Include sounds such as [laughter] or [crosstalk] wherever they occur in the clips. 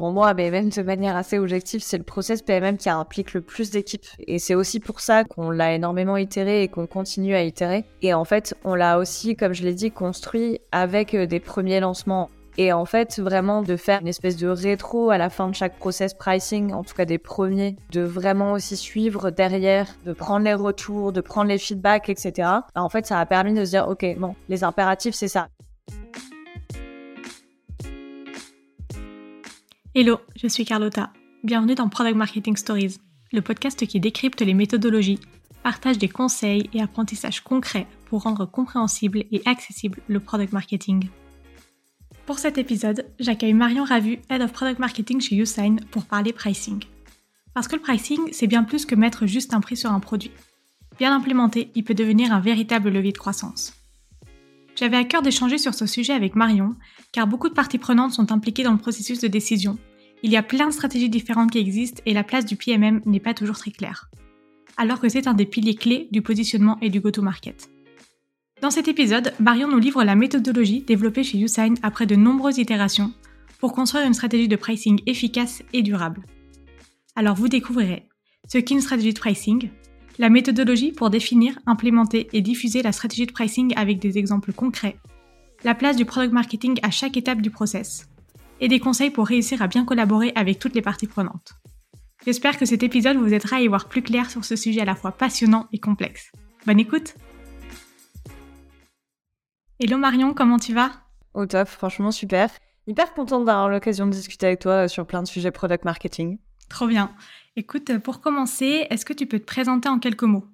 pour moi, mais même de manière assez objective, c'est le process PMM qui implique le plus d'équipes. Et c'est aussi pour ça qu'on l'a énormément itéré et qu'on continue à itérer. Et en fait, on l'a aussi, comme je l'ai dit, construit avec euh, des premiers lancements. Et en fait, vraiment de faire une espèce de rétro à la fin de chaque process pricing, en tout cas des premiers, de vraiment aussi suivre derrière, de prendre les retours, de prendre les feedbacks, etc. En fait, ça a permis de se dire, OK, bon, les impératifs, c'est ça. Hello, je suis Carlotta. Bienvenue dans Product Marketing Stories, le podcast qui décrypte les méthodologies, partage des conseils et apprentissages concrets pour rendre compréhensible et accessible le product marketing. Pour cet épisode, j'accueille Marion Ravu, Head of Product Marketing chez Usign, pour parler pricing. Parce que le pricing, c'est bien plus que mettre juste un prix sur un produit. Bien implémenté, il peut devenir un véritable levier de croissance. J'avais à cœur d'échanger sur ce sujet avec Marion, car beaucoup de parties prenantes sont impliquées dans le processus de décision. Il y a plein de stratégies différentes qui existent et la place du PMM n'est pas toujours très claire. Alors que c'est un des piliers clés du positionnement et du go-to-market. Dans cet épisode, Marion nous livre la méthodologie développée chez Usign après de nombreuses itérations pour construire une stratégie de pricing efficace et durable. Alors vous découvrirez ce qu'est une stratégie de pricing, la méthodologie pour définir, implémenter et diffuser la stratégie de pricing avec des exemples concrets, la place du product marketing à chaque étape du process, et des conseils pour réussir à bien collaborer avec toutes les parties prenantes. J'espère que cet épisode vous aidera à y voir plus clair sur ce sujet à la fois passionnant et complexe. Bonne écoute Hello Marion, comment tu vas? Au top, franchement super. Hyper contente d'avoir l'occasion de discuter avec toi euh, sur plein de sujets product marketing. Trop bien. Écoute, pour commencer, est-ce que tu peux te présenter en quelques mots?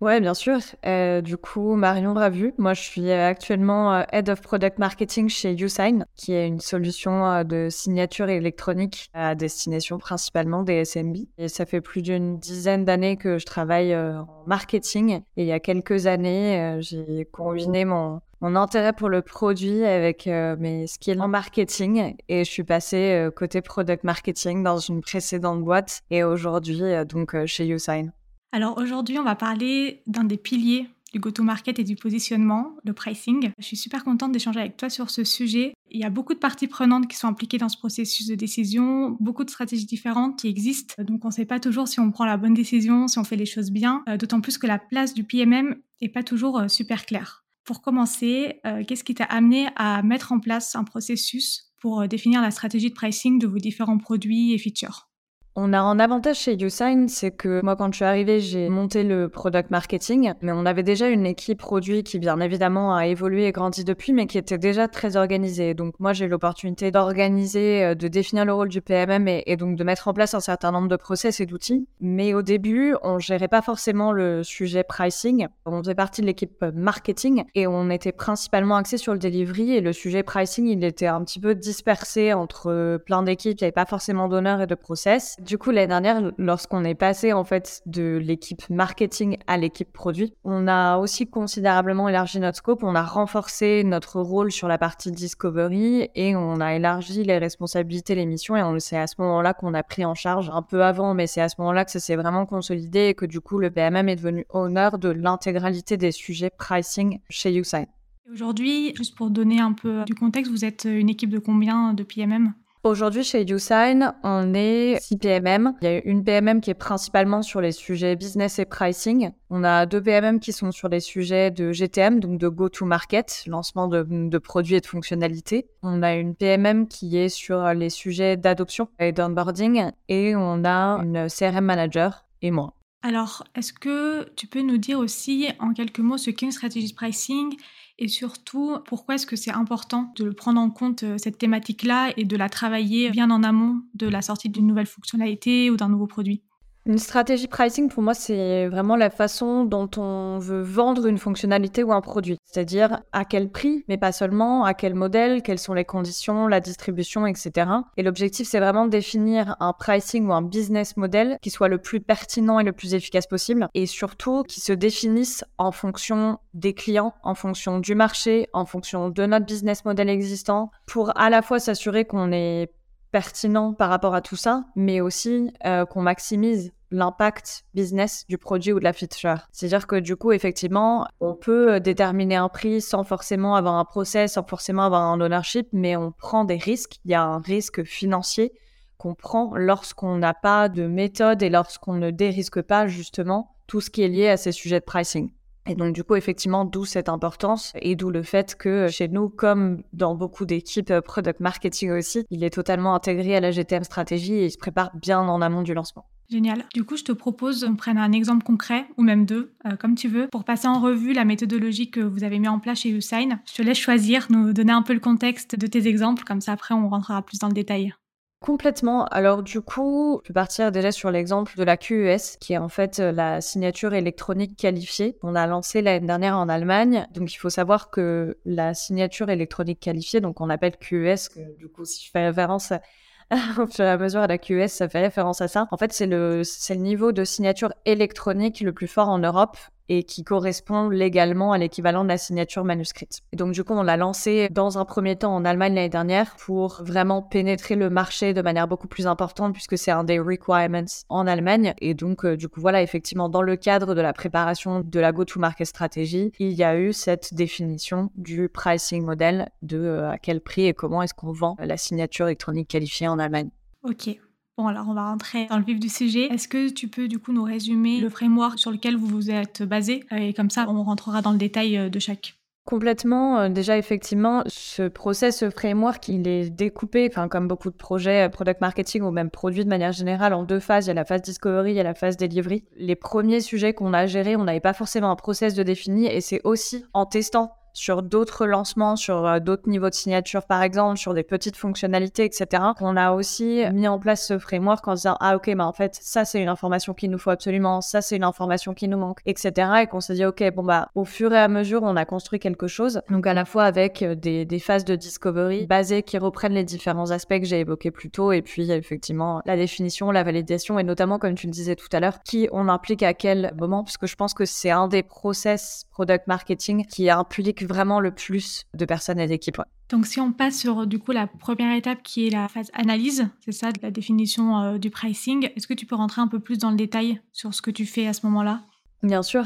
Ouais, bien sûr. Euh, du coup, Marion Ravu, moi je suis euh, actuellement Head of Product Marketing chez Usign, qui est une solution de signature électronique à destination principalement des SMB. Et ça fait plus d'une dizaine d'années que je travaille en marketing. Et il y a quelques années, j'ai combiné mon, mon intérêt pour le produit avec euh, mes skills en marketing et je suis passée euh, côté product marketing dans une précédente boîte et aujourd'hui euh, donc chez Usign. Alors aujourd'hui, on va parler d'un des piliers du go-to-market et du positionnement, le pricing. Je suis super contente d'échanger avec toi sur ce sujet. Il y a beaucoup de parties prenantes qui sont impliquées dans ce processus de décision, beaucoup de stratégies différentes qui existent. Donc on ne sait pas toujours si on prend la bonne décision, si on fait les choses bien, d'autant plus que la place du PMM n'est pas toujours super claire. Pour commencer, euh, qu'est-ce qui t'a amené à mettre en place un processus pour euh, définir la stratégie de pricing de vos différents produits et features? On a un avantage chez Usign, c'est que moi, quand je suis arrivée, j'ai monté le product marketing, mais on avait déjà une équipe produit qui, bien évidemment, a évolué et grandi depuis, mais qui était déjà très organisée. Donc, moi, j'ai l'opportunité d'organiser, euh, de définir le rôle du PMM et, donc de mettre en place un certain nombre de process et d'outils. Mais au début, on gérait pas forcément le sujet pricing. On faisait partie de l'équipe marketing et on était principalement axé sur le delivery et le sujet pricing, il était un petit peu dispersé entre plein d'équipes. Il n'y avait pas forcément d'honneur et de process. Du coup, l'année dernière, lorsqu'on est passé en fait de l'équipe marketing à l'équipe produit, on a aussi considérablement élargi notre scope. On a renforcé notre rôle sur la partie discovery et on a élargi les responsabilités, les missions. Et c'est à ce moment-là qu'on a pris en charge un peu avant, mais c'est à ce moment-là que ça s'est vraiment consolidé et que du coup, le PMM est devenu honneur de l'intégralité des sujets pricing chez Usign. Aujourd'hui, juste pour donner un peu du contexte, vous êtes une équipe de combien de PMM Aujourd'hui, chez Usign, on est 6 PMM. Il y a une PMM qui est principalement sur les sujets business et pricing. On a deux PMM qui sont sur les sujets de GTM, donc de go-to-market, lancement de, produits et de fonctionnalités. On a une PMM qui est sur les sujets d'adoption et d'onboarding. Et on a une CRM manager et moi. Alors, est-ce que tu peux nous dire aussi en quelques mots ce qu'est une stratégie de pricing et surtout, pourquoi est-ce que c'est important de prendre en compte euh, cette thématique-là et de la travailler bien en amont de la sortie d'une nouvelle fonctionnalité ou d'un nouveau produit? Une stratégie pricing, pour moi, c'est vraiment la façon dont on veut vendre une fonctionnalité ou un produit. C'est-à-dire à quel prix, mais pas seulement, à quel modèle, quelles sont les conditions, la distribution, etc. Et l'objectif, c'est vraiment de définir un pricing ou un business model qui soit le plus pertinent et le plus efficace possible. Et surtout, qui se définisse en fonction des clients, en fonction du marché, en fonction de notre business model existant, pour à la fois s'assurer qu'on est pertinent par rapport à tout ça, mais aussi euh, qu'on maximise l'impact business du produit ou de la feature. C'est-à-dire que du coup, effectivement, on peut euh, déterminer un prix sans forcément avoir un process, sans forcément avoir un ownership, mais on prend des risques. Il y a un risque financier qu'on prend lorsqu'on n'a pas de méthode et lorsqu'on ne dérisque pas justement tout ce qui est lié à ces sujets de pricing. Et donc, du coup, effectivement, d'où cette importance et d'où le fait que chez nous, comme dans beaucoup d'équipes euh, product marketing aussi, il est totalement intégré à la GTM stratégie et il se prépare bien en amont du lancement. Génial. Du coup, je te propose qu'on prenne un exemple concret, ou même deux, euh, comme tu veux, pour passer en revue la méthodologie que vous avez mis en place chez Usign. Je te laisse choisir, nous donner un peu le contexte de tes exemples, comme ça après on rentrera plus dans le détail. Complètement. Alors du coup, je peux partir déjà sur l'exemple de la QES, qui est en fait euh, la signature électronique qualifiée. On a lancé l'année dernière en Allemagne. Donc il faut savoir que la signature électronique qualifiée, donc on appelle QES, que du coup si je fais référence [laughs] au fur et à mesure à la QES, ça fait référence à ça. En fait, c'est le, c'est le niveau de signature électronique le plus fort en Europe et qui correspond légalement à l'équivalent de la signature manuscrite. Et donc du coup, on l'a lancé dans un premier temps en Allemagne l'année dernière pour vraiment pénétrer le marché de manière beaucoup plus importante puisque c'est un des requirements en Allemagne. Et donc euh, du coup, voilà, effectivement, dans le cadre de la préparation de la go-to-market stratégie, il y a eu cette définition du pricing model de euh, à quel prix et comment est-ce qu'on vend la signature électronique qualifiée en Allemagne. Ok, Bon, alors on va rentrer dans le vif du sujet. Est-ce que tu peux du coup nous résumer le framework sur lequel vous vous êtes basé? Et comme ça, on rentrera dans le détail euh, de chaque. Complètement. Euh, déjà, effectivement, ce process, ce framework, il est découpé, comme beaucoup de projets, euh, product marketing ou même produits de manière générale, en deux phases. Il y a la phase discovery, il y a la phase delivery. Les premiers sujets qu'on a gérés, on n'avait pas forcément un process de défini et c'est aussi en testant sur d'autres lancements, sur euh, d'autres niveaux de signature par exemple, sur des petites fonctionnalités, etc. On a aussi mis en place ce framework en disant ah ok, bah en fait ça c'est une information qu'il nous faut absolument, ça c'est une information qui nous manque, etc. Et qu'on s'est dit ok, bon bah au fur et à mesure on a construit quelque chose. Donc à la fois avec euh, des, des phases de discovery basées qui reprennent les différents aspects que j'ai évoqués plus tôt, et puis effectivement la définition, la validation, et notamment comme tu le disais tout à l'heure, qui on implique à quel moment, parce que je pense que c'est un des process product marketing qui implique vraiment le plus de personnes et d'équipes. Donc si on passe sur du coup la première étape qui est la phase analyse, c'est ça, de la définition euh, du pricing, est-ce que tu peux rentrer un peu plus dans le détail sur ce que tu fais à ce moment-là? Bien sûr.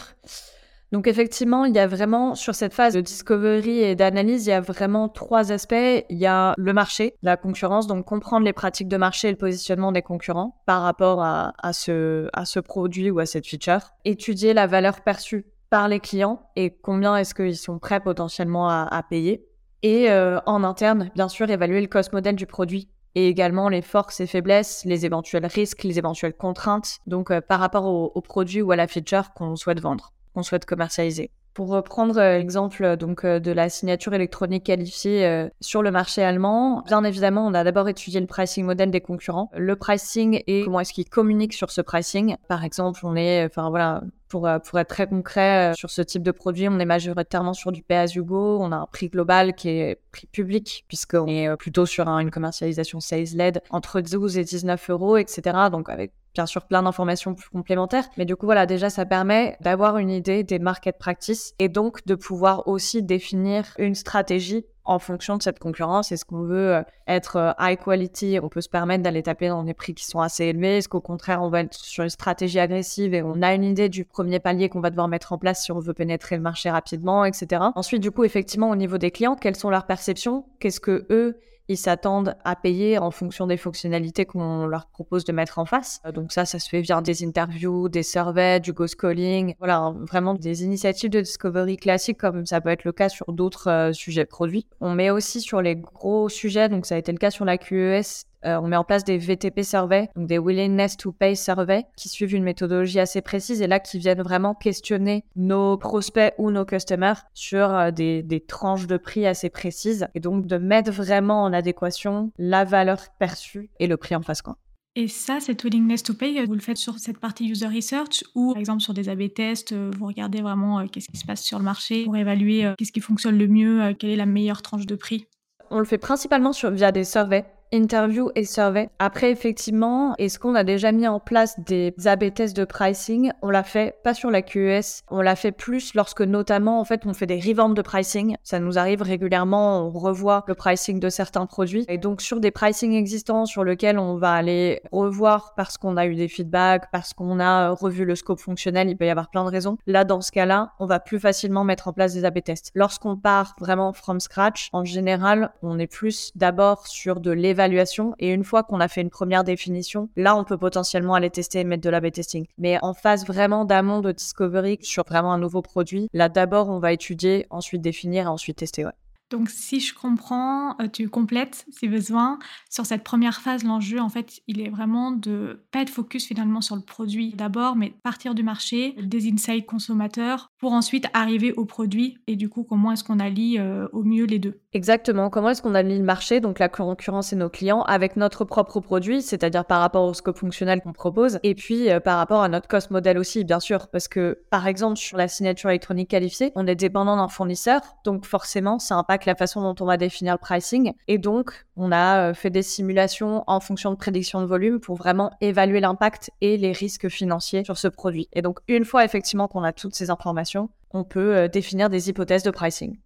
Donc effectivement, il y a vraiment sur cette phase de discovery et d'analyse, il y a vraiment trois aspects. Il y a le marché, la concurrence, donc comprendre les pratiques de marché et le positionnement des concurrents par rapport à, à, ce, à ce produit ou à cette feature. Étudier la valeur perçue par les clients et combien est-ce qu'ils sont prêts potentiellement à, payer. Et euh, en interne, bien sûr, évaluer le cost model du produit et également les forces et faiblesses, les éventuels risques, les éventuelles contraintes, donc euh, par rapport au, produit ou à la feature qu'on souhaite vendre, qu'on souhaite commercialiser. Pour reprendre euh, l'exemple donc de la signature électronique qualifiée sur le marché allemand, bien évidemment, on a d'abord étudié le pricing model des concurrents, le pricing et comment est-ce qu'ils communiquent sur ce pricing. Par exemple, on est, enfin voilà, pour, euh, pour être très concret, euh, sur ce type de produit, on est majoritairement sur du pay as you go. On a un prix global qui est prix public, puisqu'on est euh, plutôt sur une commercialisation sales-led entre 12 et 19 euros, etc. Donc avec bien sûr plein d'informations plus complémentaires. Mais du coup, voilà, déjà, ça permet d'avoir une idée des market practices et donc de pouvoir aussi définir une stratégie en fonction de cette concurrence. Est-ce qu'on veut euh, être euh, high quality On peut se permettre d'aller taper dans des prix qui sont assez élevés. Est-ce qu'au contraire, on va être sur une stratégie agressive et on a une idée du premier palier qu'on va devoir mettre en place si on veut pénétrer le marché rapidement, etc. Ensuite, du coup, effectivement, au niveau des clients, quelles sont leurs perceptions? Qu'est-ce que eux ils s'attendent à payer en fonction des fonctionnalités qu'on leur propose de mettre en face. Euh, donc ça, ça se fait via des interviews, des surveys, du ghost calling, voilà, hein, vraiment des initiatives de discovery classiques comme ça peut être le cas sur d'autres euh, sujets produits. On met aussi sur les gros sujets, donc ça a été le cas sur la QES, euh, on met en place des VTP surveys, donc des willingness to pay surveys, qui suivent une méthodologie assez précise et là qui viennent vraiment questionner nos prospects ou nos customers sur euh, des, des, tranches de prix assez précises et donc de mettre vraiment en adéquation la valeur perçue et le prix en face. Quoi. Et ça, cette willingness to pay, vous le faites sur cette partie user research ou par exemple sur des A-B tests, euh, vous regardez vraiment qu'est-ce qui se passe sur le marché pour évaluer qu'est-ce qui fonctionne le mieux, quelle est la meilleure tranche de prix? On le fait principalement sur, via des surveys interview et survey. Après, effectivement, est-ce qu'on a déjà mis en place des A-B tests de pricing? On l'a fait pas sur la QES, on l'a fait plus lorsque notamment, en fait, on fait des revamps de pricing. Ça nous arrive régulièrement, on revoit le pricing de certains produits. Et donc, sur des pricing existants sur lesquels on va aller revoir parce qu'on a eu des feedbacks, parce qu'on a revu le scope fonctionnel, il peut y avoir plein de raisons. Là, dans ce cas-là, on va plus facilement mettre en place des A-B tests. Lorsqu'on part vraiment from scratch, en général, on est plus d'abord sur de l'évaluation Et une fois qu'on a fait une première définition, là, on peut potentiellement aller tester et mettre de l'A-B testing. Mais en phase vraiment d'amont de discovery sur vraiment un nouveau produit, là, d'abord, on va étudier, ensuite définir et ensuite tester. Donc, si je comprends, euh, tu complètes si besoin. Sur cette première phase, l'enjeu, en fait, il est vraiment de pas être focus finalement sur le produit d'abord, mais partir du marché, des insights consommateurs, pour ensuite arriver au produit. Et du coup, comment est-ce qu'on allie euh, au mieux les deux Exactement. Comment est-ce qu'on allie le marché, donc la concurrence et nos clients, avec notre propre produit, c'est-à-dire par rapport au scope fonctionnel qu'on propose, et puis euh, par rapport à notre cost model aussi, bien sûr, parce que par exemple sur la signature électronique qualifiée, on est dépendant d'un fournisseur, donc forcément, ça impacte la façon dont on va définir le pricing. Et donc, on a euh, fait des simulations en fonction de prédiction de volume pour vraiment évaluer l'impact et les risques financiers sur ce produit. Et donc, une fois effectivement qu'on a toutes ces informations, on peut euh, définir des hypothèses de pricing.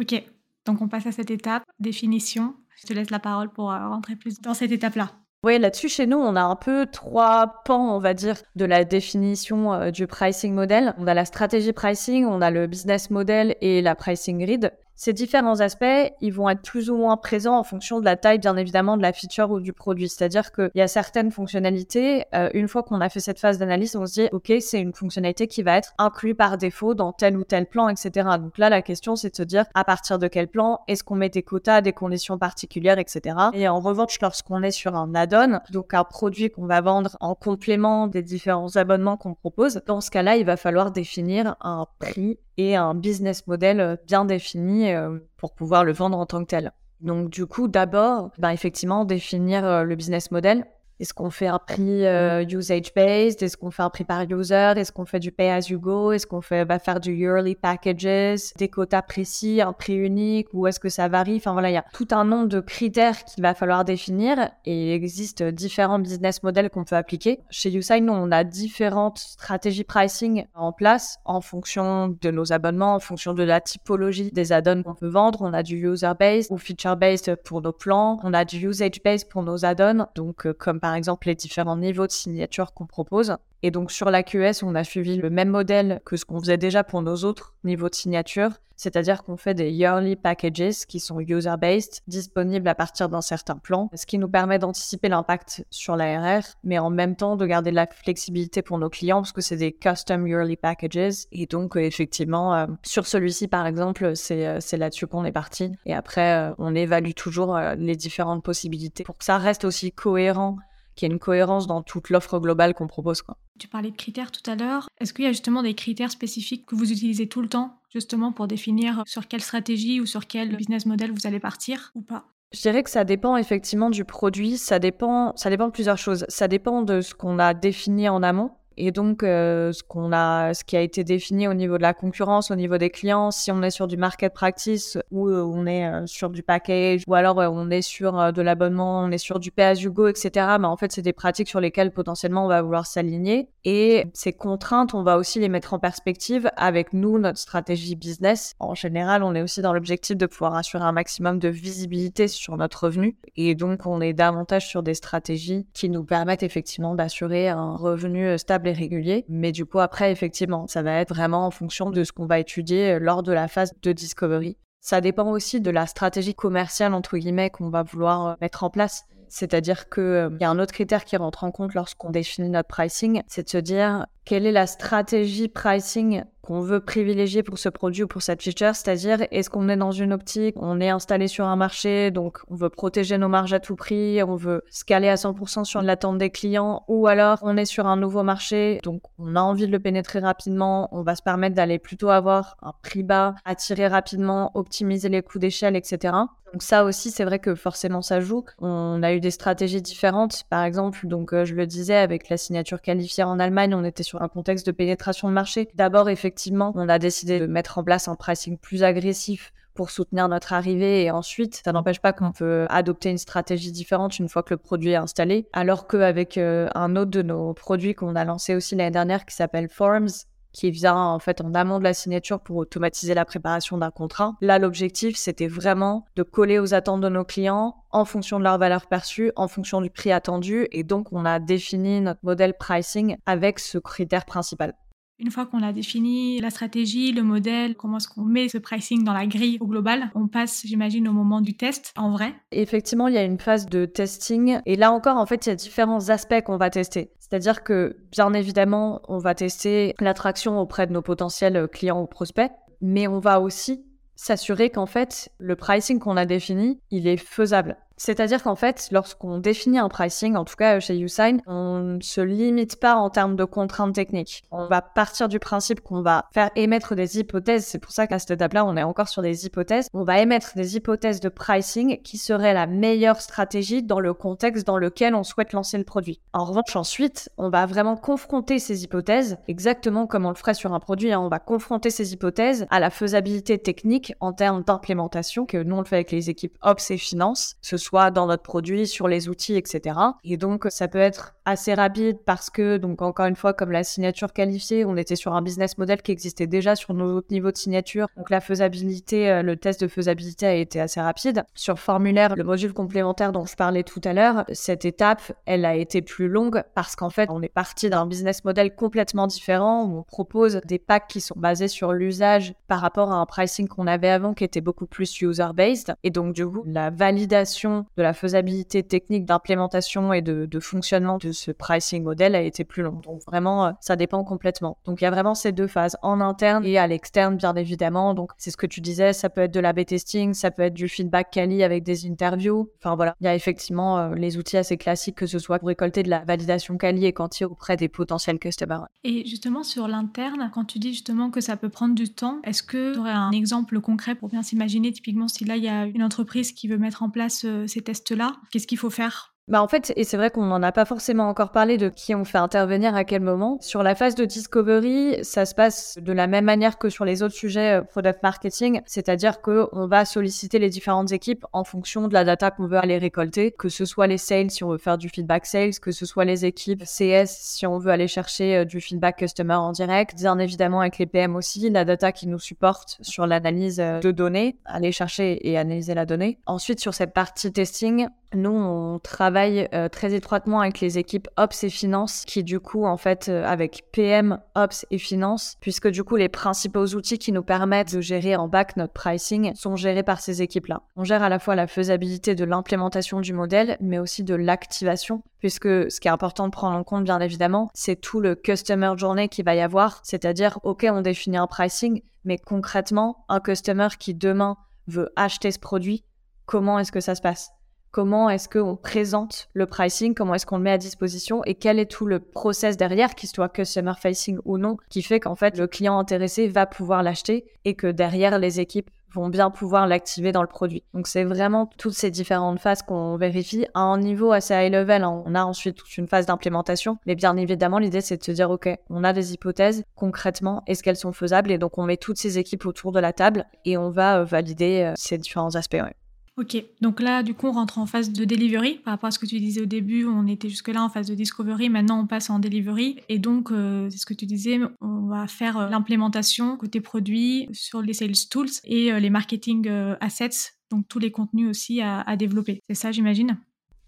Ok, donc on passe à cette étape, définition. Je te laisse la parole pour euh, rentrer plus dans cette étape-là. Oui, là-dessus, chez nous, on a un peu trois pans, on va dire, de la définition du pricing model. On a la stratégie pricing, on a le business model et la pricing grid. Ces différents aspects, ils vont être plus ou moins présents en fonction de la taille, bien évidemment, de la feature ou du produit. C'est-à-dire qu'il y a certaines fonctionnalités, euh, une fois qu'on a fait cette phase d'analyse, on se dit, OK, c'est une fonctionnalité qui va être inclue par défaut dans tel ou tel plan, etc. Donc là, la question, c'est de se dire, à partir de quel plan, est-ce qu'on met des quotas, des conditions particulières, etc. Et en revanche, lorsqu'on est sur un add-on, donc un produit qu'on va vendre en complément des différents abonnements qu'on propose, dans ce cas-là, il va falloir définir un prix et un business model euh, bien défini euh, pour pouvoir le vendre en tant que tel. Donc du coup, d'abord, ben, effectivement, définir euh, le business model est-ce qu'on fait un prix euh, usage-based? Est-ce qu'on fait un prix par user? Est-ce qu'on fait du pay-as-you-go Est-ce qu'on fait, va faire du yearly packages Des quotas précis, un prix unique? Ou est-ce que ça varie? Enfin voilà, il y a tout un nombre de critères qu'il va falloir définir et il existe différents business models qu'on peut appliquer. Chez YouSign, nous, on a différentes stratégies pricing en place en fonction de nos abonnements, en fonction de la typologie des add-ons qu'on peut vendre. On a du user-based ou feature-based pour nos plans. On a du usage-based pour nos add-ons. Donc, euh, comme par par exemple les différents niveaux de signature qu'on propose. Et donc sur la QS, on a suivi le même modèle que ce qu'on faisait déjà pour nos autres niveaux de signature, c'est-à-dire qu'on fait des yearly packages qui sont user-based, disponibles à partir d'un certain plan, ce qui nous permet d'anticiper l'impact sur l'ARR, mais en même temps de garder de la flexibilité pour nos clients parce que c'est des custom yearly packages. Et donc euh, effectivement, euh, sur celui-ci par exemple, c'est euh, là-dessus qu'on est parti. Et après, on évalue toujours les différentes possibilités pour que ça reste aussi cohérent qu'il y ait une cohérence dans toute l'offre globale qu'on propose. Quoi. Tu parlais de critères tout à l'heure. Est-ce qu'il y a justement des critères spécifiques que vous utilisez tout le temps, justement pour définir sur quelle stratégie ou sur quel business model vous allez partir ou pas? Je dirais que ça dépend effectivement du produit, ça dépend, ça dépend de plusieurs choses. Ça dépend de ce qu'on a défini en amont. Et donc, euh, ce qu'on a, ce qui a été défini au niveau de la concurrence, au niveau des clients, si on est sur du market practice ou euh, on est euh, sur du package, ou alors on est sur de l'abonnement, on est sur du pay as you go, etc. Mais en fait, c'est des pratiques sur lesquelles potentiellement on va vouloir s'aligner. Et ces contraintes, on va aussi les mettre en perspective avec nous, notre stratégie business. En général, on est aussi dans l'objectif de pouvoir assurer un maximum de visibilité sur notre revenu. Et donc, on est davantage sur des stratégies qui nous permettent effectivement d'assurer un revenu stable et régulier. Mais du coup, après, effectivement, ça va être vraiment en fonction de ce qu'on va étudier lors de la phase de discovery. Ça dépend aussi de la stratégie commerciale, entre guillemets, qu'on va vouloir euh, mettre en place. C'est-à-dire qu'il euh, y a un autre critère qui rentre en compte lorsqu'on définit notre pricing, c'est de se dire quelle est la stratégie pricing qu'on veut privilégier pour ce produit ou pour cette feature, c'est-à-dire est-ce qu'on est dans une optique, on est installé sur un marché, donc on veut protéger nos marges à tout prix, on veut scaler à 100% sur l'attente des clients, ou alors on est sur un nouveau marché, donc on a envie de le pénétrer rapidement, on va se permettre d'aller plutôt avoir un prix bas, attirer rapidement, optimiser les coûts d'échelle, etc. Donc ça aussi, c'est vrai que forcément ça joue. On a eu des stratégies différentes. Par exemple, donc euh, je le disais, avec la signature qualifiée en Allemagne, on était sur un contexte de pénétration de marché. D'abord, effectivement, on a décidé de mettre en place un pricing plus agressif pour soutenir notre arrivée et ensuite, ça n'empêche pas qu'on peut adopter une stratégie différente une fois que le produit est installé. Alors qu'avec euh, un autre de nos produits qu'on a lancé aussi l'année dernière qui s'appelle Forms, qui vient en fait en amont de la signature pour automatiser la préparation d'un contrat. Là, l'objectif, c'était vraiment de coller aux attentes de nos clients en fonction de leur valeur perçue, en fonction du prix attendu. Et donc, on a défini notre modèle pricing avec ce critère principal. Une fois qu'on a défini la stratégie, le modèle, comment est-ce qu'on met ce pricing dans la grille au global, on passe, j'imagine, au moment du test en vrai. Effectivement, il y a une phase de testing. Et là encore, en fait, il y a différents aspects qu'on va tester. C'est-à-dire que, bien évidemment, on va tester l'attraction auprès de nos potentiels clients ou prospects, mais on va aussi s'assurer qu'en fait, le pricing qu'on a défini, il est faisable. C'est-à-dire qu'en fait, lorsqu'on définit un pricing, en tout cas chez Usign, on ne se limite pas en termes de contraintes techniques. On va partir du principe qu'on va faire émettre des hypothèses. C'est pour ça qu'à cette étape-là, on est encore sur des hypothèses. On va émettre des hypothèses de pricing qui seraient la meilleure stratégie dans le contexte dans lequel on souhaite lancer le produit. En revanche, ensuite, on va vraiment confronter ces hypothèses, exactement comme on le ferait sur un produit. Hein. On va confronter ces hypothèses à la faisabilité technique en termes d'implémentation, que nous on le fait avec les équipes Ops et Finance, ce dans notre produit, sur les outils, etc. Et donc, ça peut être assez rapide parce que, donc encore une fois, comme la signature qualifiée, on était sur un business model qui existait déjà sur nos autres niveaux de signature. Donc la faisabilité, euh, le test de faisabilité a été assez rapide. Sur formulaire, le module complémentaire dont je parlais tout à l'heure, cette étape, elle a été plus longue parce qu'en fait, on est parti d'un business model complètement différent où on propose des packs qui sont basés sur l'usage par rapport à un pricing qu'on avait avant qui était beaucoup plus user-based. Et donc, du coup, la validation de la faisabilité technique d'implémentation et de, fonctionnement de ce pricing modèle a été plus long. Donc vraiment, euh, ça dépend complètement. Donc il y a vraiment ces deux phases, en interne et à l'externe, bien évidemment. Donc c'est ce que tu disais, ça peut être de l'A-B testing, ça peut être du feedback quali avec des interviews. Enfin voilà, il y a effectivement euh, les outils assez classiques, que ce soit pour récolter de la validation quali et quanti auprès des potentiels customers. Et justement sur l'interne, quand tu dis justement que ça peut prendre du temps, est-ce que tu aurais un exemple concret pour bien s'imaginer? Typiquement si là il y a une entreprise qui veut mettre en place euh, ces tests-là, qu'est-ce qu'il faut faire? Bah en fait, et c'est vrai qu'on n'en a pas forcément encore parlé de qui on fait intervenir à quel moment. Sur la phase de discovery, ça se passe de la même manière que sur les autres sujets euh, product marketing, c'est-à-dire qu'on va solliciter les différentes équipes en fonction de la data qu'on veut aller récolter, que ce soit les sales si on veut faire du feedback sales, que ce soit les équipes CS si on veut aller chercher euh, du feedback customer en direct, bien évidemment avec les PM aussi, la data qui nous supporte sur l'analyse euh, de données, aller chercher et analyser la donnée. Ensuite, sur cette partie testing, nous, on travaille euh, très étroitement avec les équipes Ops et Finance, qui du coup, en fait, euh, avec PM, Ops et Finance, puisque du coup, les principaux outils qui nous permettent de gérer en back notre pricing sont gérés par ces équipes-là. On gère à la fois la faisabilité de l'implémentation du modèle, mais aussi de l'activation, puisque ce qui est important de prendre en compte, bien évidemment, c'est tout le customer journey qui va y avoir, c'est-à-dire, OK, on définit un pricing, mais concrètement, un customer qui demain veut acheter ce produit, comment est-ce que ça se passe? Comment est-ce qu'on présente le pricing, comment est-ce qu'on le met à disposition et quel est tout le process derrière, qu'il soit customer facing ou non, qui fait qu'en fait le client intéressé va pouvoir l'acheter et que derrière les équipes vont bien pouvoir l'activer dans le produit. Donc c'est vraiment toutes ces différentes phases qu'on vérifie à un niveau assez high level. Hein. On a ensuite toute une phase d'implémentation, mais bien évidemment l'idée c'est de se dire ok, on a des hypothèses concrètement, est-ce qu'elles sont faisables? Et donc on met toutes ces équipes autour de la table et on va euh, valider euh, ces différents aspects. Ok, donc là, du coup, on rentre en phase de delivery. Par rapport à ce que tu disais au début, on était jusque-là en phase de discovery. Maintenant, on passe en delivery. Et donc, euh, c'est ce que tu disais, on va faire euh, l'implémentation côté produit sur les sales tools et euh, les marketing assets, donc tous les contenus aussi à développer. C'est ça, j'imagine?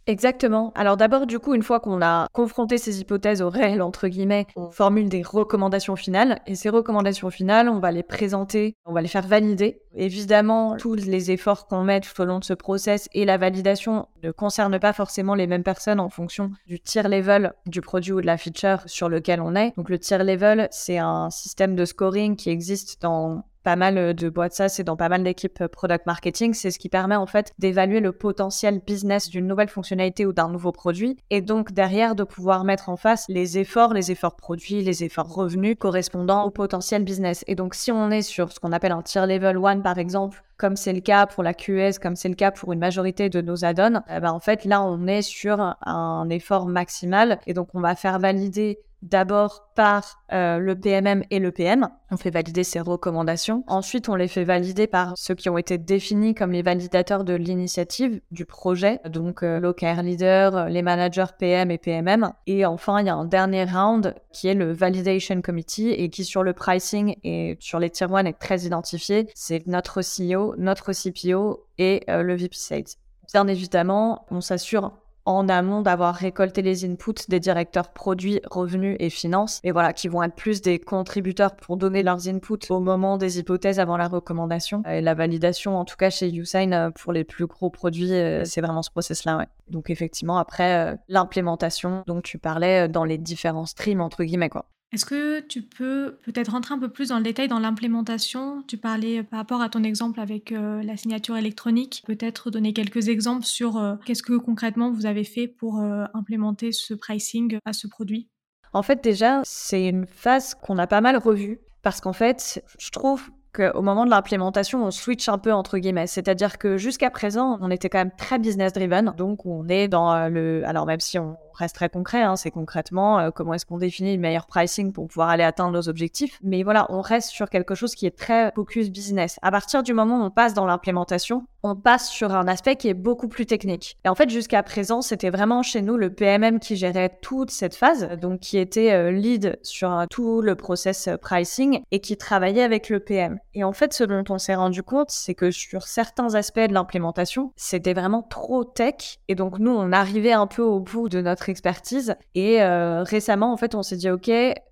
Exactement. Alors d'abord, du coup, une fois qu'on a confronté ces hypothèses au réel, entre guillemets, on formule des recommandations finales. Et ces recommandations finales, on va les présenter, on va les faire valider. Évidemment, tous les efforts qu'on met tout au long de ce process et la validation ne concernent pas forcément les mêmes personnes en fonction du tier level du produit ou de la feature sur lequel on est. Donc le tier level, c'est un système de scoring qui existe dans pas mal euh, de boîtes ça c'est dans pas mal d'équipes euh, product marketing. C'est ce qui permet en fait d'évaluer le potentiel business d'une nouvelle fonctionnalité ou d'un nouveau produit et donc derrière de pouvoir mettre en face les efforts, les efforts produits, les efforts revenus correspondant au potentiel business. Et donc si on est sur ce qu'on appelle un tier level 1 par exemple, comme c'est le cas pour la QS, comme c'est le cas pour une majorité de nos add-ons, eh ben en fait là on est sur un effort maximal et donc on va faire valider d'abord par euh, le PMM et le PM. On fait valider ces recommandations. Ensuite, on les fait valider par ceux qui ont été définis comme les validateurs de l'initiative, du projet, donc euh, l'OKR leader, les managers PM et PMM. Et enfin, il y a un dernier round qui est le Validation Committee et qui sur le pricing et sur les tier 1 est très identifié. C'est notre CEO, notre CPO et euh, le VP Sales. Bien évidemment, on s'assure en amont d'avoir récolté les inputs des directeurs produits, revenus et finances, et voilà, qui vont être plus des contributeurs pour donner leurs inputs au moment des hypothèses avant la recommandation et la validation. En tout cas, chez Usign, euh, pour les plus gros produits, euh, c'est vraiment ce process-là. Donc effectivement, après euh, l'implémentation, donc tu parlais dans les différents streams entre guillemets quoi. Est-ce que tu peux peut-être rentrer un peu plus dans le détail dans l'implémentation? Tu parlais euh, par rapport à ton exemple avec euh, la signature électronique. Peut-être donner quelques exemples sur euh, qu'est-ce que concrètement vous avez fait pour implémenter ce pricing à ce produit? En fait, déjà, c'est une phase qu'on a pas mal revue parce qu'en fait, je trouve qu'au moment de l'implémentation, on switch un peu entre guillemets. C'est-à-dire que jusqu'à présent, on était quand même très business driven. Donc, on est dans le. Alors, même si on reste très concret. Hein, c'est concrètement euh, comment est-ce qu'on définit le meilleur pricing pour pouvoir aller atteindre nos objectifs. Mais voilà, on reste sur quelque chose qui est très focus business. À partir du moment où on passe dans l'implémentation, on passe sur un aspect qui est beaucoup plus technique. Et en fait, jusqu'à présent, c'était vraiment chez nous le PMM qui gérait toute cette phase, donc qui était euh, lead sur euh, tout le process pricing et qui travaillait avec le PM. Et en fait, ce dont on s'est rendu compte, c'est que sur certains aspects de l'implémentation, c'était vraiment trop tech. Et donc, nous, on arrivait un peu au bout de notre expertise. Et euh, récemment, en fait, on s'est dit, OK,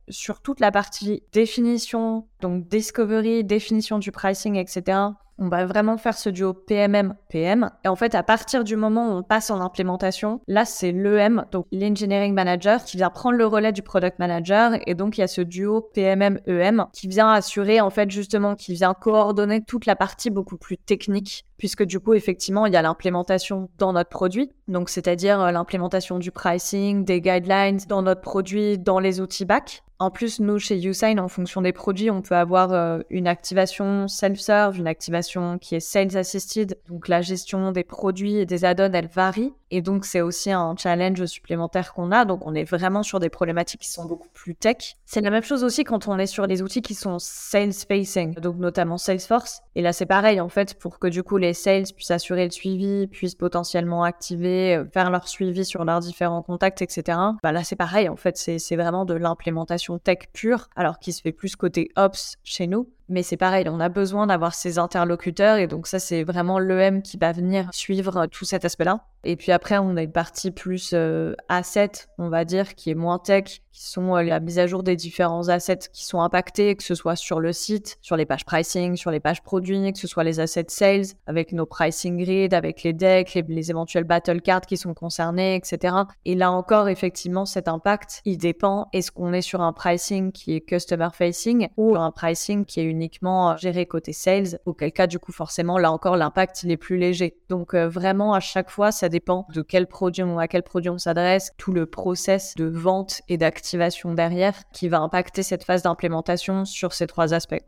sur toute la partie définition, donc discovery, définition du pricing, etc., on va vraiment faire ce duo PMM-PM. Et en fait, à partir du moment où on passe en implémentation, là, c'est l'EM, donc l'Engineering Manager, qui vient prendre le relais du Product Manager. Et donc, il y a ce duo PMM-EM qui vient assurer, en fait, justement, qui vient coordonner toute la partie beaucoup plus technique puisque du coup, effectivement, il y a l'implémentation dans notre produit, donc c'est-à-dire euh, l'implémentation du pricing, des guidelines dans notre produit, dans les outils back. En plus, nous, chez Usign, en fonction des produits, on peut avoir euh, une activation self-serve, une activation qui est sales assisted. Donc, la gestion des produits et des add-ons, elle varie. Et donc, c'est aussi un challenge supplémentaire qu'on a. Donc, on est vraiment sur des problématiques qui sont beaucoup plus tech. C'est la même chose aussi quand on est sur les outils qui sont sales-facing, donc notamment Salesforce. Et là, c'est pareil, en fait, pour que du coup, les sales puissent assurer le suivi, puissent potentiellement activer, euh, faire leur suivi sur leurs différents contacts, etc. Bah là, c'est pareil, en fait, c'est vraiment de l'implémentation tech pure, alors qui se fait plus côté ops chez nous. Mais c'est pareil, on a besoin d'avoir ces interlocuteurs et donc ça, c'est vraiment l'EM qui va venir suivre tout cet aspect-là. Et puis après, on a une partie plus euh, asset, on va dire, qui est moins tech, qui sont euh, la mise à jour des différents assets qui sont impactés, que ce soit sur le site, sur les pages pricing, sur les pages produits, que ce soit les assets sales, avec nos pricing grid, avec les decks, les, les éventuels battle cards qui sont concernés, etc. Et là encore, effectivement, cet impact, il dépend. Est-ce qu'on est sur un pricing qui est customer facing ou un pricing qui est uniquement euh, géré côté sales, auquel cas, du coup, forcément, là encore, l'impact, il est plus léger. Donc, vraiment, à chaque fois, ça dépend de quel produit ou à quel produit on s'adresse, tout le process de vente et d'activation derrière qui va impacter cette phase d'implémentation sur ces trois aspects.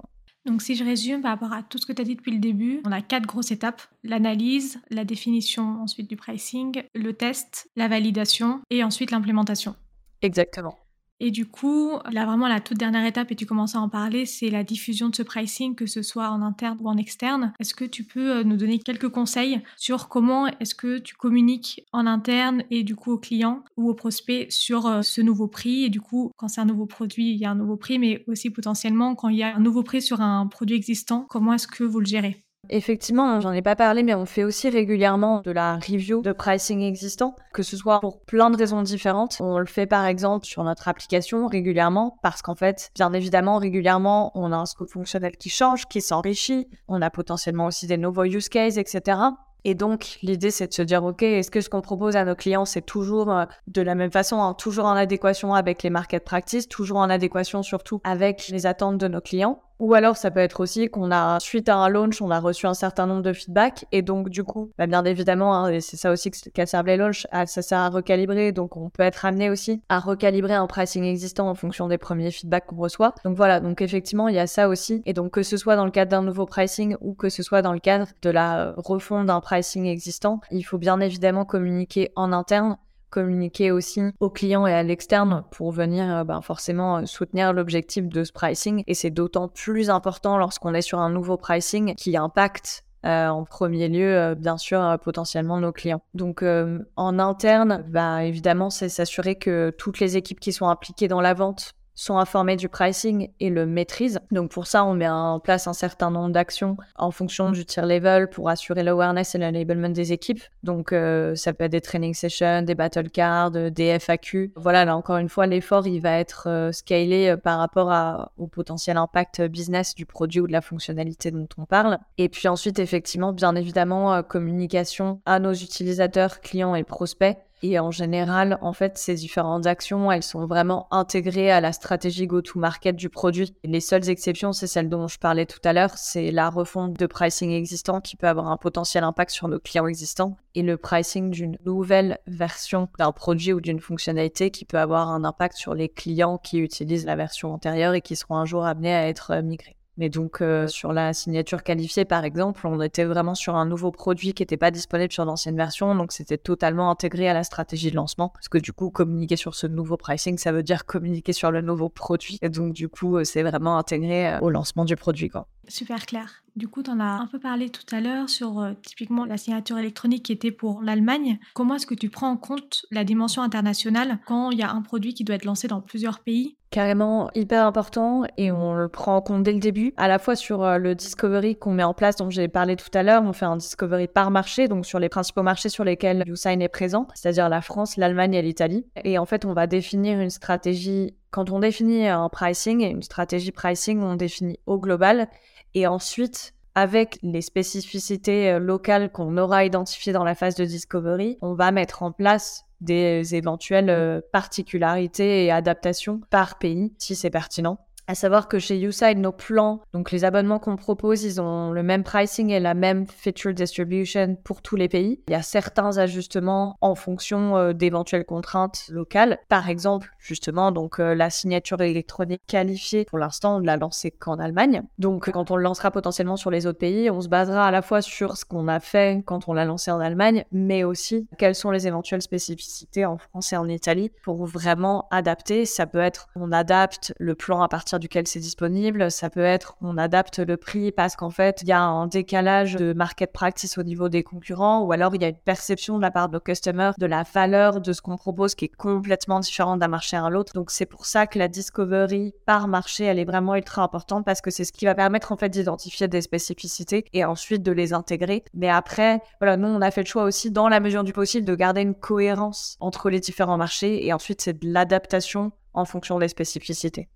Donc si je résume par rapport à tout ce que tu as dit depuis le début, on a quatre grosses étapes. L'analyse, la définition ensuite du pricing, le test, la validation et ensuite l'implémentation. Exactement. Et du coup, là vraiment la toute dernière étape, et tu commences à en parler, c'est la diffusion de ce pricing, que ce soit en interne ou en externe. Est-ce que tu peux euh, nous donner quelques conseils sur comment est-ce que tu communiques en interne et du coup aux clients ou aux prospects sur euh, ce nouveau prix? Et du coup, quand c'est un nouveau produit, il y a un nouveau prix, mais aussi potentiellement quand il y a un nouveau prix sur un produit existant, comment est-ce que vous le gérez? Effectivement, j'en ai pas parlé, mais on fait aussi régulièrement de la review de pricing existant, que ce soit pour plein de raisons différentes. On le fait par exemple sur notre application régulièrement, parce qu'en fait, bien évidemment, régulièrement, on a un scope fonctionnel qui change, qui s'enrichit. On a potentiellement aussi des nouveaux use cases, etc. Et donc, l'idée, c'est de se dire, OK, est-ce que ce qu'on propose à nos clients, c'est toujours euh, de la même façon, hein, toujours en adéquation avec les market practices, toujours en adéquation surtout avec les attentes de nos clients? Ou alors, ça peut être aussi qu'on a, suite à un launch, on a reçu un certain nombre de feedbacks. Et donc, du coup, bah, bien évidemment, hein, c'est ça aussi qu'a servi les launch, ah, ça sert à recalibrer. Donc, on peut être amené aussi à recalibrer un pricing existant en fonction des premiers feedbacks qu'on reçoit. Donc, voilà. Donc, effectivement, il y a ça aussi. Et donc, que ce soit dans le cadre d'un nouveau pricing ou que ce soit dans le cadre de la refonte d'un pricing existant, il faut bien évidemment communiquer en interne communiquer aussi aux clients et à l'externe pour venir euh, ben, forcément euh, soutenir l'objectif de ce pricing. Et c'est d'autant plus important lorsqu'on est sur un nouveau pricing qui impacte euh, en premier lieu, bien sûr, potentiellement nos clients. Donc, en interne, bah, évidemment, c'est s'assurer que toutes les équipes qui sont impliquées dans la vente sont informés du pricing et le maîtrisent. Donc pour ça, on met en place un certain nombre d'actions en fonction du tier level pour assurer l'awareness et l'enablement des équipes. Donc euh, ça peut être des training sessions, des battle cards, des FAQ. Voilà, là encore une fois, l'effort il va être euh, scalé euh, par rapport au potentiel impact business du produit ou de la fonctionnalité dont on parle. Et puis ensuite, effectivement, bien évidemment, communication à nos utilisateurs, clients et prospects et en général, en fait, ces différentes actions, elles sont vraiment intégrées à la stratégie go-to-market du produit. Les seules exceptions, c'est celle dont je parlais tout à l'heure, c'est la refonte de pricing existant qui peut avoir un potentiel impact sur nos clients existants et le pricing d'une nouvelle version d'un produit ou d'une fonctionnalité qui peut avoir un impact sur les clients qui utilisent la version antérieure et qui seront un jour amenés à être migrés. Mais donc, euh, sur la signature qualifiée, par exemple, on était vraiment sur un nouveau produit qui n'était pas disponible sur l'ancienne version. Donc, c'était totalement intégré à la stratégie de lancement. Parce que du coup, communiquer sur ce nouveau pricing, ça veut dire communiquer sur le nouveau produit. Et donc, du coup, euh, c'est vraiment intégré euh, au lancement du produit. Quoi. Super clair. Du coup, tu en as un peu parlé tout à l'heure sur typiquement la signature électronique qui était pour l'Allemagne. Comment est-ce que tu prends en compte la dimension internationale quand il y a un produit qui doit être lancé dans plusieurs pays? Carrément hyper important et on le prend en compte dès le début, à la fois sur euh, le discovery qu'on met en place, dont j'ai parlé tout à l'heure. On fait un discovery par marché, donc sur les principaux marchés sur lesquels YouSign est présent, c'est-à-dire la France, l'Allemagne et l'Italie. Et en fait, on va définir une stratégie quand on définit un pricing une stratégie pricing, on définit au global et ensuite, avec les spécificités euh, locales qu'on aura identifiées dans la phase de discovery, on va mettre en place des éventuelles euh, particularités et adaptations par pays si c'est pertinent. À savoir que chez YouSide, nos plans, donc les abonnements qu'on propose, ils ont le même pricing et la même feature distribution pour tous les pays. Il y a certains ajustements en fonction euh, d'éventuelles contraintes locales. Par exemple, justement, donc euh, la signature électronique qualifiée, pour l'instant, on ne l'a lancée qu'en Allemagne. Donc, quand on le lancera potentiellement sur les autres pays, on se basera à la fois sur ce qu'on a fait quand on l'a lancé en Allemagne, mais aussi quelles sont les éventuelles spécificités en France et en Italie pour vraiment adapter. Ça peut être, on adapte le plan à partir duquel c'est disponible. Ça peut être on adapte le prix parce qu'en fait, il y a un décalage de market practice au niveau des concurrents ou alors il y a une perception de la part de nos customers de la valeur de ce qu'on propose qui est complètement différente d'un marché à l'autre. Donc c'est pour ça que la discovery par marché, elle est vraiment ultra importante parce que c'est ce qui va permettre en fait d'identifier des spécificités et ensuite de les intégrer. Mais après, voilà, nous on a fait le choix aussi dans la mesure du possible de garder une cohérence entre les différents marchés et ensuite c'est de l'adaptation en fonction des spécificités.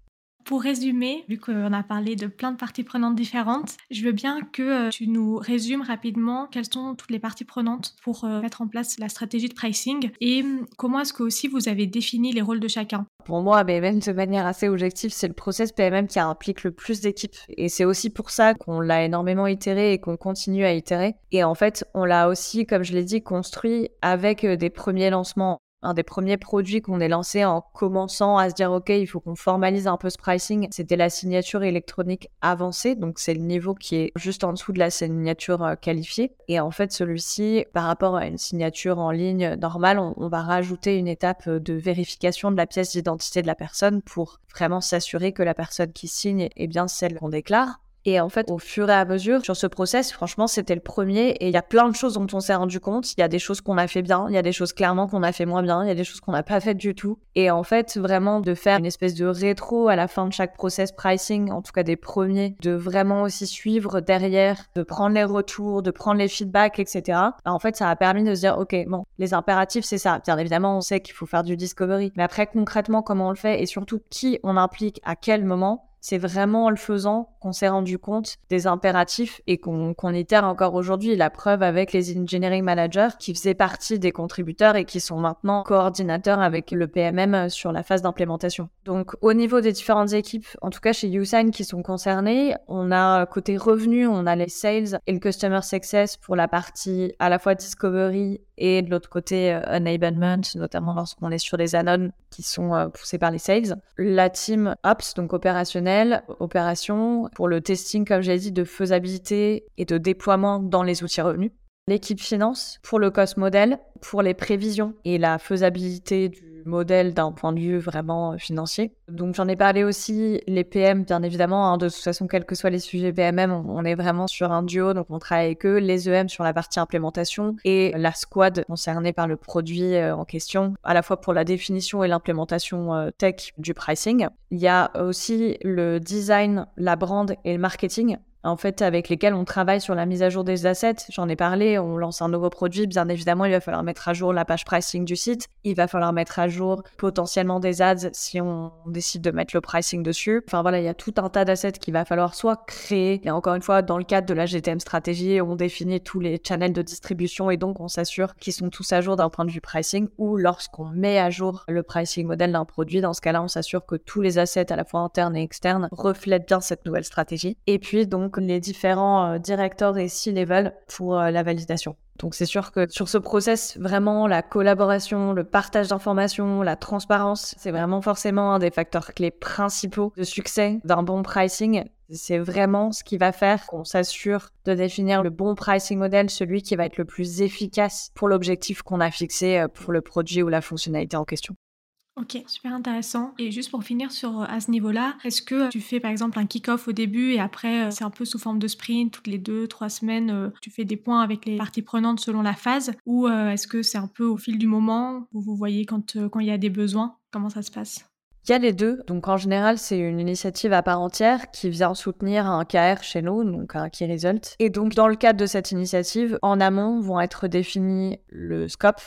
Pour résumer, vu qu'on a parlé de plein de parties prenantes différentes, je veux bien que euh, tu nous résumes rapidement quelles sont toutes les parties prenantes pour euh, mettre en place la stratégie de pricing et hum, comment est-ce que aussi vous avez défini les rôles de chacun? Pour moi, même de manière assez objective, c'est le process PMM qui implique le plus d'équipes. Et c'est aussi pour ça qu'on l'a énormément itéré et qu'on continue à itérer. Et en fait, on l'a aussi, comme je l'ai dit, construit avec euh, des premiers lancements un des premiers produits qu'on ait lancé en commençant à se dire ok il faut qu'on formalise un peu ce pricing c'était la signature électronique avancée. Donc c'est le niveau qui est juste en dessous de la signature euh, qualifiée. Et en fait celui-ci par rapport à une signature en ligne normale on, va rajouter une étape de vérification de la pièce d'identité de la personne pour vraiment s'assurer que la personne qui signe est bien celle qu'on déclare et en fait, au fur et à mesure, sur ce process, franchement, c'était le premier. Et il y a plein de choses dont on s'est rendu compte. Il y a des choses qu'on a fait bien, il y a des choses clairement qu'on a fait moins bien, il y a des choses qu'on n'a pas faites du tout. Et en fait, vraiment de faire une espèce de rétro à la fin de chaque process pricing, en tout cas des premiers, de vraiment aussi suivre derrière, de prendre les retours, de prendre les feedbacks, etc. Bah, en fait, ça a permis de se dire, OK, bon, les impératifs, c'est ça. Bien évidemment, on sait qu'il faut faire du discovery. Mais après, concrètement, comment on le fait et surtout qui on implique à quel moment, c'est vraiment en le faisant qu'on s'est rendu compte des impératifs et qu'on itère encore aujourd'hui. La preuve avec les engineering managers qui faisaient partie des contributeurs et qui sont maintenant coordinateurs avec le PMM sur la phase d'implémentation. Donc au niveau des différentes équipes, en tout cas chez Usign qui sont concernées, on a côté revenus, on a les sales et le customer success pour la partie à la fois discovery et de l'autre côté euh, enablement, notamment lorsqu'on est sur les annons qui sont euh, poussés par les sales. La team ops, donc opérationnelle, opération pour le testing, comme j'ai dit, de faisabilité et de déploiement dans les outils revenus. L'équipe finance pour le cost model, pour les prévisions et la faisabilité du modèle d'un point de vue vraiment euh, financier. Donc j'en ai parlé aussi, les PM, bien évidemment, hein, de toute façon, quels que soient les sujets PMM, on, est vraiment sur un duo, donc on travaille avec eux, les EM sur la partie implémentation et la squad concernée par le produit euh, en question, à la fois pour la définition et l'implémentation euh, tech du pricing. Il y a aussi le design, la brand et le marketing en fait, avec lesquels on travaille sur la mise à jour des assets. J'en ai parlé, on lance un nouveau produit. Bien évidemment, il va falloir mettre à jour la page pricing du site. Il va falloir mettre à jour potentiellement des ads si on décide de mettre le pricing dessus. Enfin voilà, il y a tout un tas d'assets qu'il va falloir soit créer. Et encore une fois, dans le cadre de la GTM stratégie, on définit tous les channels de distribution et donc on s'assure qu'ils sont tous à jour d'un point de vue pricing. Ou lorsqu'on met à jour le pricing modèle d'un produit, dans ce cas-là, on s'assure que tous les assets, à la fois internes et externes, reflètent bien cette nouvelle stratégie. Et puis donc les différents euh, directeurs et C-level pour euh, la validation. Donc c'est sûr que sur ce process, vraiment la collaboration, le partage d'informations, la transparence, c'est vraiment forcément un des facteurs clés principaux de succès d'un bon pricing. C'est vraiment ce qui va faire qu'on s'assure de définir le bon pricing model, celui qui va être le plus efficace pour l'objectif qu'on a fixé euh, pour le produit ou la fonctionnalité en question. Ok, super intéressant. Et juste pour finir sur à ce niveau-là, est-ce que tu fais par exemple un kick-off au début et après euh, c'est un peu sous forme de sprint toutes les deux, trois semaines, euh, tu fais des points avec les parties prenantes selon la phase ou euh, est-ce que c'est un peu au fil du moment où vous voyez quand quand il y a des besoins? Comment ça se passe? Il y a les deux. Donc en général, c'est une initiative à part entière qui vient soutenir un KR chez nous, donc un Key Result. Et donc dans le cadre de cette initiative, en amont vont être définis le scope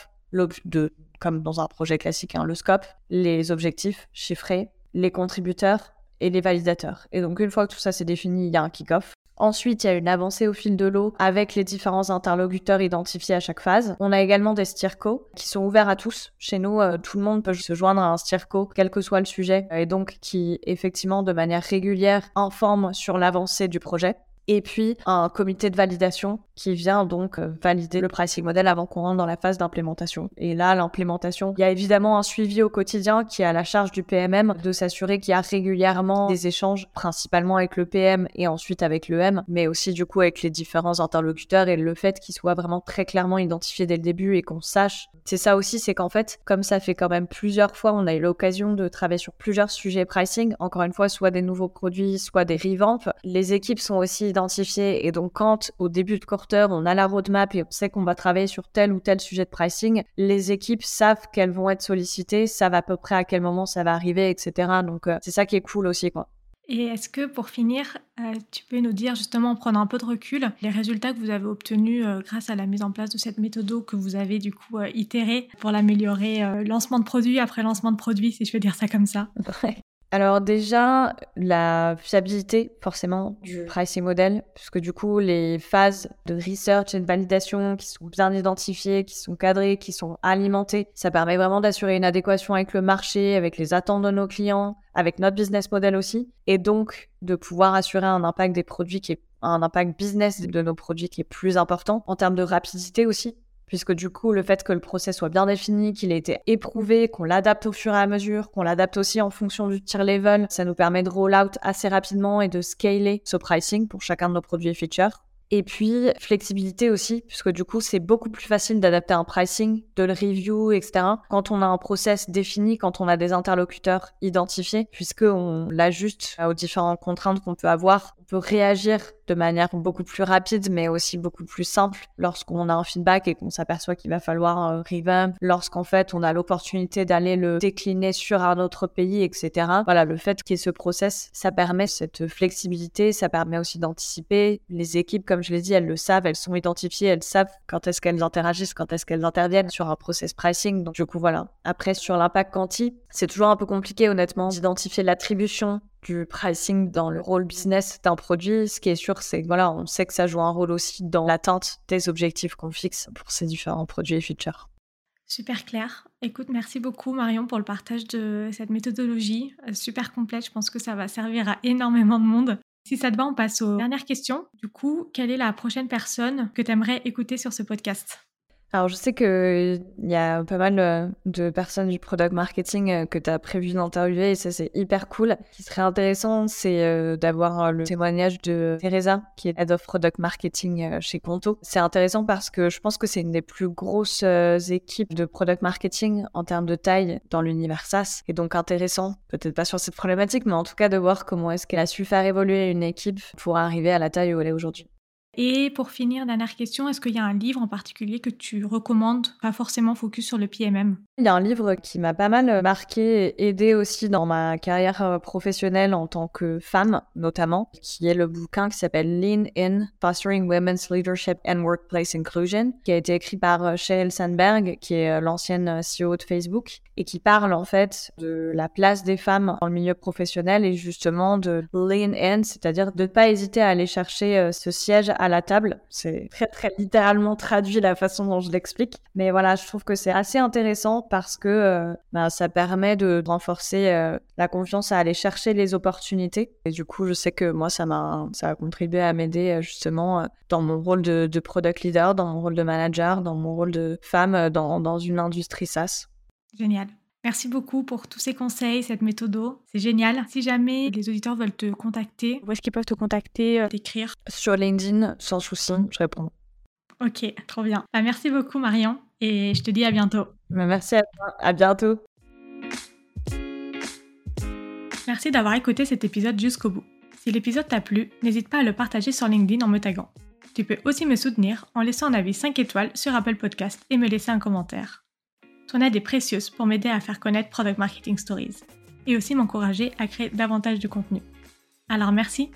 de comme dans un projet classique, hein, le scope, les objectifs chiffrés, les contributeurs et les validateurs. Et donc une fois que tout ça s'est défini, il y a un kick-off. Ensuite, il y a une avancée au fil de l'eau avec les différents interlocuteurs identifiés à chaque phase. On a également des stirco qui sont ouverts à tous. Chez nous, euh, tout le monde peut se joindre à un stirco, quel que soit le sujet, et donc qui, effectivement, de manière régulière, informe sur l'avancée du projet et puis un comité de validation qui vient donc euh, valider le pricing model avant qu'on rentre dans la phase d'implémentation. Et là, l'implémentation, il y a évidemment un suivi au quotidien qui est à la charge du PMM de s'assurer qu'il y a régulièrement des échanges, principalement avec le PM et ensuite avec le M, mais aussi du coup avec les différents interlocuteurs et le fait qu'ils soient vraiment très clairement identifiés dès le début et qu'on sache. C'est ça aussi, c'est qu'en fait, comme ça fait quand même plusieurs fois, on a eu l'occasion de travailler sur plusieurs sujets pricing, encore une fois, soit des nouveaux produits, soit des revamps. Les équipes sont aussi et donc quand au début de quarter, on a la roadmap et on sait qu'on va travailler sur tel ou tel sujet de pricing, les équipes savent qu'elles vont être sollicitées, savent à peu près à quel moment ça va arriver, etc. Donc euh, c'est ça qui est cool aussi, quoi. Et est-ce que pour finir, euh, tu peux nous dire justement en prenant un peu de recul les résultats que vous avez obtenus euh, grâce à la mise en place de cette méthode que vous avez du coup itérée pour l'améliorer, lancement de produit après lancement de produit si je peux dire ça comme ça? [laughs] alors déjà, la fiabilité forcément du pricing model, puisque du coup, les phases de research et de validation qui sont bien identifiées, qui sont cadrées, qui sont alimentées, ça permet vraiment d'assurer une adéquation avec le marché, avec les attentes de nos clients, avec notre business model aussi, et donc de pouvoir assurer un impact des produits qui est un impact business de nos produits qui est plus important en termes de rapidité aussi puisque du coup, le fait que le process soit bien défini, qu'il ait été éprouvé, qu'on l'adapte au fur et à mesure, qu'on l'adapte aussi en fonction du tier level, ça nous permet de roll out assez rapidement et de scaler ce pricing pour chacun de nos produits et features. Et puis, flexibilité aussi, puisque du coup, c'est beaucoup plus facile d'adapter un pricing, de le review, etc. Quand on a un process défini, quand on a des interlocuteurs identifiés, puisqu'on l'ajuste aux différentes contraintes qu'on peut avoir. On peut réagir de manière beaucoup plus rapide, mais aussi beaucoup plus simple lorsqu'on a un feedback et qu'on s'aperçoit qu'il va falloir euh, revamp, lorsqu'en fait on a l'opportunité d'aller le décliner sur un autre pays, etc. Voilà, le fait qu'il y ait ce process, ça permet cette flexibilité, ça permet aussi d'anticiper. Les équipes, comme je l'ai dit, elles le savent, elles sont identifiées, elles savent quand est-ce qu'elles interagissent, quand est-ce qu'elles interviennent sur un process pricing. Donc du coup, voilà. Après, sur l'impact quanti, c'est toujours un peu compliqué, honnêtement, d'identifier l'attribution du pricing dans le rôle business d'un produit. Ce qui est sûr, c'est que voilà, on sait que ça joue un rôle aussi dans l'atteinte des objectifs qu'on fixe pour ces différents produits et features. Super clair. Écoute, merci beaucoup Marion pour le partage de cette méthodologie euh, super complète. Je pense que ça va servir à énormément de monde. Si ça te va, on passe aux dernières questions. Du coup, quelle est la prochaine personne que tu aimerais écouter sur ce podcast? Alors, je sais qu'il y a pas mal euh, de personnes du product marketing euh, que tu as prévu d'interviewer et ça, c'est hyper cool. Ce qui serait intéressant, c'est euh, d'avoir le témoignage de Teresa, qui est Head of Product Marketing chez Conto. C'est intéressant parce que je pense que c'est une des plus grosses équipes de product marketing en termes de taille dans l'univers SaaS. Et donc, intéressant, peut-être pas sur cette problématique, mais en tout cas de voir comment est-ce qu'elle a su faire évoluer une équipe pour arriver à la taille où elle est aujourd'hui. Et pour finir, dernière question, est-ce qu'il y a un livre en particulier que tu recommandes, pas forcément focus sur le PMM Il y a un livre qui m'a pas mal marqué aidé aussi dans ma carrière euh, professionnelle en tant que femme, notamment, qui est le bouquin qui s'appelle Lean In, Fostering Women's Leadership and Workplace Inclusion, qui a été écrit par euh, Sheryl Sandberg, qui est euh, l'ancienne CEO de Facebook, et qui parle en fait de la place des femmes dans le milieu professionnel et justement de lean in, c'est-à-dire de ne pas hésiter à aller chercher ce siège à la table. C'est très très littéralement traduit la façon dont je l'explique. Mais voilà, je trouve que c'est assez intéressant parce que euh, bah, ça permet de, renforcer euh, la confiance à aller chercher les opportunités. Et du coup, je sais que moi, ça m'a ça a contribué à m'aider euh, justement dans mon rôle de, de, product leader, dans mon rôle de manager, dans mon rôle de femme dans, dans une industrie SaaS. Génial. Merci beaucoup pour tous ces conseils, cette méthode. C'est génial. Si jamais les auditeurs veulent te contacter, où est-ce qu'ils peuvent te contacter, euh, t'écrire Sur LinkedIn, sans souci, je réponds. Ok, trop bien. Bah, merci beaucoup Marion et je te dis à bientôt. Bah, merci à toi. À bientôt. Merci d'avoir écouté cet épisode jusqu'au bout. Si l'épisode t'a plu, n'hésite pas à le partager sur LinkedIn en me taguant. Tu peux aussi me soutenir en laissant un avis 5 étoiles sur Apple Podcast et me laisser un commentaire. Ton aide est précieuse pour m'aider à faire connaître Product Marketing Stories et aussi m'encourager à créer davantage de contenu. Alors merci